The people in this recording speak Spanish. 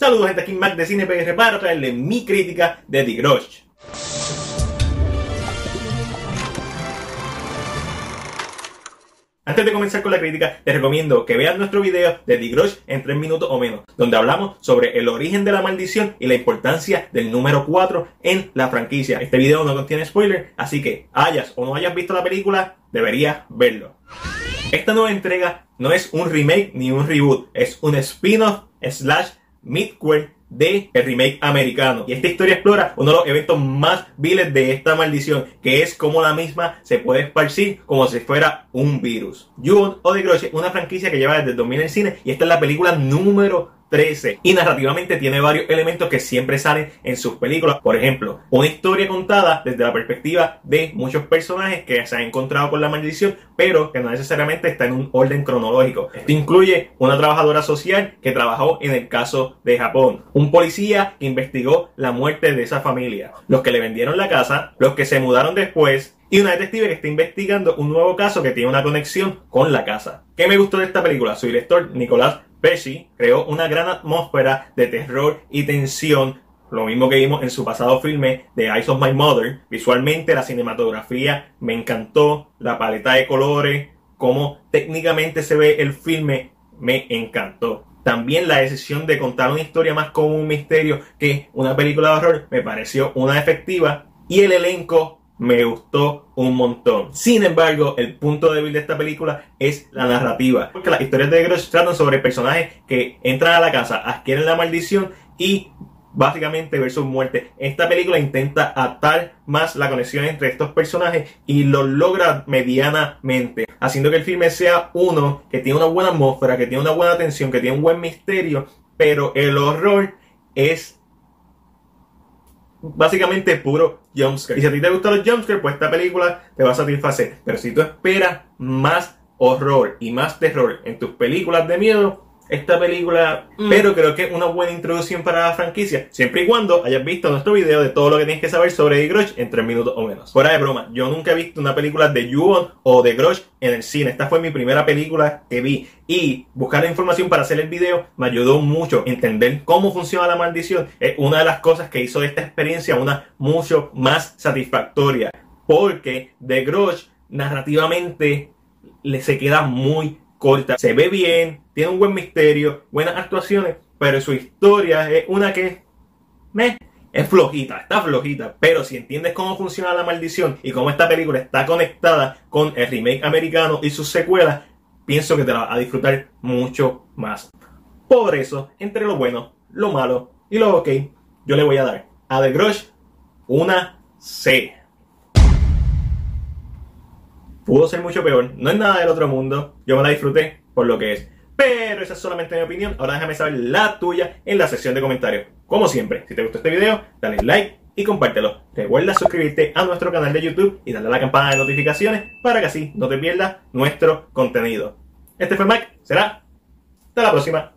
Saludos gente, aquí Mac de CinePR para traerle mi crítica de The Grudge. Antes de comenzar con la crítica, les recomiendo que vean nuestro video de The Grudge en 3 minutos o menos, donde hablamos sobre el origen de la maldición y la importancia del número 4 en la franquicia. Este video no contiene spoiler, así que hayas o no hayas visto la película, deberías verlo. Esta nueva entrega no es un remake ni un reboot, es un spin-off slash midquel de el remake americano. Y esta historia explora uno de los eventos más viles de esta maldición, que es cómo la misma se puede esparcir como si fuera un virus. June o The Grudge, una franquicia que lleva desde el 2000 en cine y esta es la película número 13. Y narrativamente tiene varios elementos que siempre salen en sus películas. Por ejemplo, una historia contada desde la perspectiva de muchos personajes que se han encontrado con la maldición, pero que no necesariamente está en un orden cronológico. Esto incluye una trabajadora social que trabajó en el caso de Japón, un policía que investigó la muerte de esa familia, los que le vendieron la casa, los que se mudaron después, y una detective que está investigando un nuevo caso que tiene una conexión con la casa. ¿Qué me gustó de esta película? Su director, Nicolás Pesci creó una gran atmósfera de terror y tensión, lo mismo que vimos en su pasado filme de Eyes of My Mother. Visualmente la cinematografía me encantó, la paleta de colores, cómo técnicamente se ve el filme me encantó. También la decisión de contar una historia más como un misterio que una película de horror me pareció una efectiva y el elenco me gustó un montón. Sin embargo, el punto débil de esta película es la narrativa. Porque las historias de Grudge tratan sobre personajes que entran a la casa, adquieren la maldición y básicamente ver su muerte. Esta película intenta atar más la conexión entre estos personajes y lo logra medianamente, haciendo que el filme sea uno que tiene una buena atmósfera, que tiene una buena tensión, que tiene un buen misterio, pero el horror es básicamente puro jumpscare. Y si a ti te gustan los jumpscares, pues esta película te va a satisfacer. Pero si tú esperas más horror y más terror en tus películas de miedo, esta película, mm. pero creo que es una buena introducción para la franquicia, siempre y cuando hayas visto nuestro video de todo lo que tienes que saber sobre The Grudge en 3 minutos o menos. Fuera de broma, yo nunca he visto una película de Ju-On o de Grudge en el cine. Esta fue mi primera película que vi y buscar la información para hacer el video me ayudó mucho a entender cómo funciona la maldición. Es una de las cosas que hizo de esta experiencia una mucho más satisfactoria porque The Grudge narrativamente le se queda muy corta. Se ve bien, tiene un buen misterio, buenas actuaciones, pero su historia es una que es flojita, está flojita, pero si entiendes cómo funciona la maldición y cómo esta película está conectada con el remake americano y sus secuelas, pienso que te la vas a disfrutar mucho más. Por eso, entre lo bueno, lo malo y lo ok, yo le voy a dar a The Grudge una C. Pudo ser mucho peor, no es nada del otro mundo, yo me la disfruté por lo que es. Pero esa es solamente mi opinión. Ahora déjame saber la tuya en la sección de comentarios. Como siempre, si te gustó este video, dale like y compártelo. Recuerda suscribirte a nuestro canal de YouTube y darle a la campana de notificaciones para que así no te pierdas nuestro contenido. Este fue Mike, será hasta la próxima.